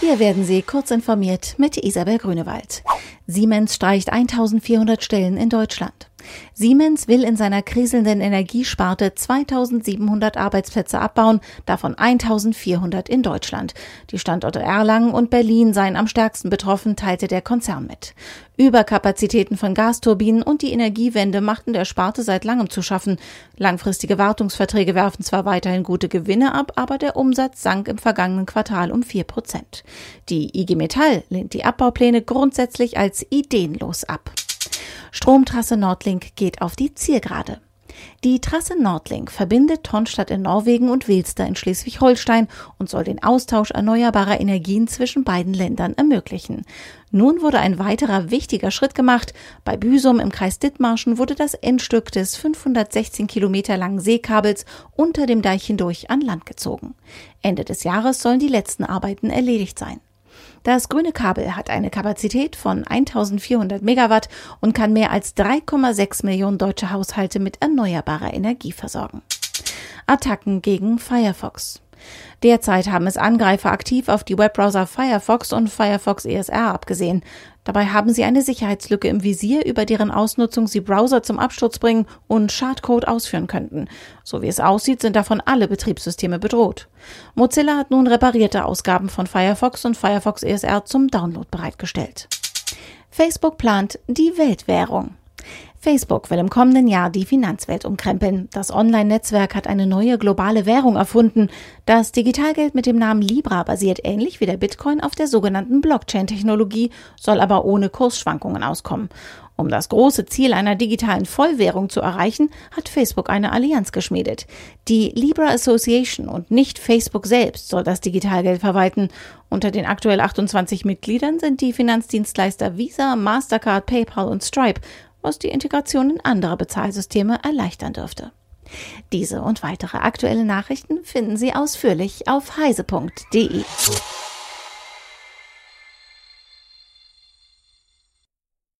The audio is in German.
Hier werden Sie kurz informiert mit Isabel Grünewald. Siemens streicht 1400 Stellen in Deutschland. Siemens will in seiner kriselnden Energiesparte 2700 Arbeitsplätze abbauen, davon 1400 in Deutschland. Die Standorte Erlangen und Berlin seien am stärksten betroffen, teilte der Konzern mit. Überkapazitäten von Gasturbinen und die Energiewende machten der Sparte seit langem zu schaffen. Langfristige Wartungsverträge werfen zwar weiterhin gute Gewinne ab, aber der Umsatz sank im vergangenen Quartal um vier Prozent. Die IG Metall lehnt die Abbaupläne grundsätzlich als ideenlos ab. Stromtrasse Nordlink geht auf die Zielgerade. Die Trasse Nordlink verbindet Tonstadt in Norwegen und Wilster in Schleswig-Holstein und soll den Austausch erneuerbarer Energien zwischen beiden Ländern ermöglichen. Nun wurde ein weiterer wichtiger Schritt gemacht. Bei Büsum im Kreis Dithmarschen wurde das Endstück des 516 Kilometer langen Seekabels unter dem Deich hindurch an Land gezogen. Ende des Jahres sollen die letzten Arbeiten erledigt sein. Das grüne Kabel hat eine Kapazität von 1400 Megawatt und kann mehr als 3,6 Millionen deutsche Haushalte mit erneuerbarer Energie versorgen. Attacken gegen Firefox. Derzeit haben es Angreifer aktiv auf die Webbrowser Firefox und Firefox ESR abgesehen. Dabei haben sie eine Sicherheitslücke im Visier, über deren Ausnutzung sie Browser zum Absturz bringen und Schadcode ausführen könnten. So wie es aussieht, sind davon alle Betriebssysteme bedroht. Mozilla hat nun reparierte Ausgaben von Firefox und Firefox ESR zum Download bereitgestellt. Facebook plant die Weltwährung. Facebook will im kommenden Jahr die Finanzwelt umkrempeln. Das Online-Netzwerk hat eine neue globale Währung erfunden. Das Digitalgeld mit dem Namen Libra basiert ähnlich wie der Bitcoin auf der sogenannten Blockchain-Technologie, soll aber ohne Kursschwankungen auskommen. Um das große Ziel einer digitalen Vollwährung zu erreichen, hat Facebook eine Allianz geschmiedet. Die Libra Association und nicht Facebook selbst soll das Digitalgeld verwalten. Unter den aktuell 28 Mitgliedern sind die Finanzdienstleister Visa, Mastercard, PayPal und Stripe was die Integration in andere Bezahlsysteme erleichtern dürfte. Diese und weitere aktuelle Nachrichten finden Sie ausführlich auf heise.de.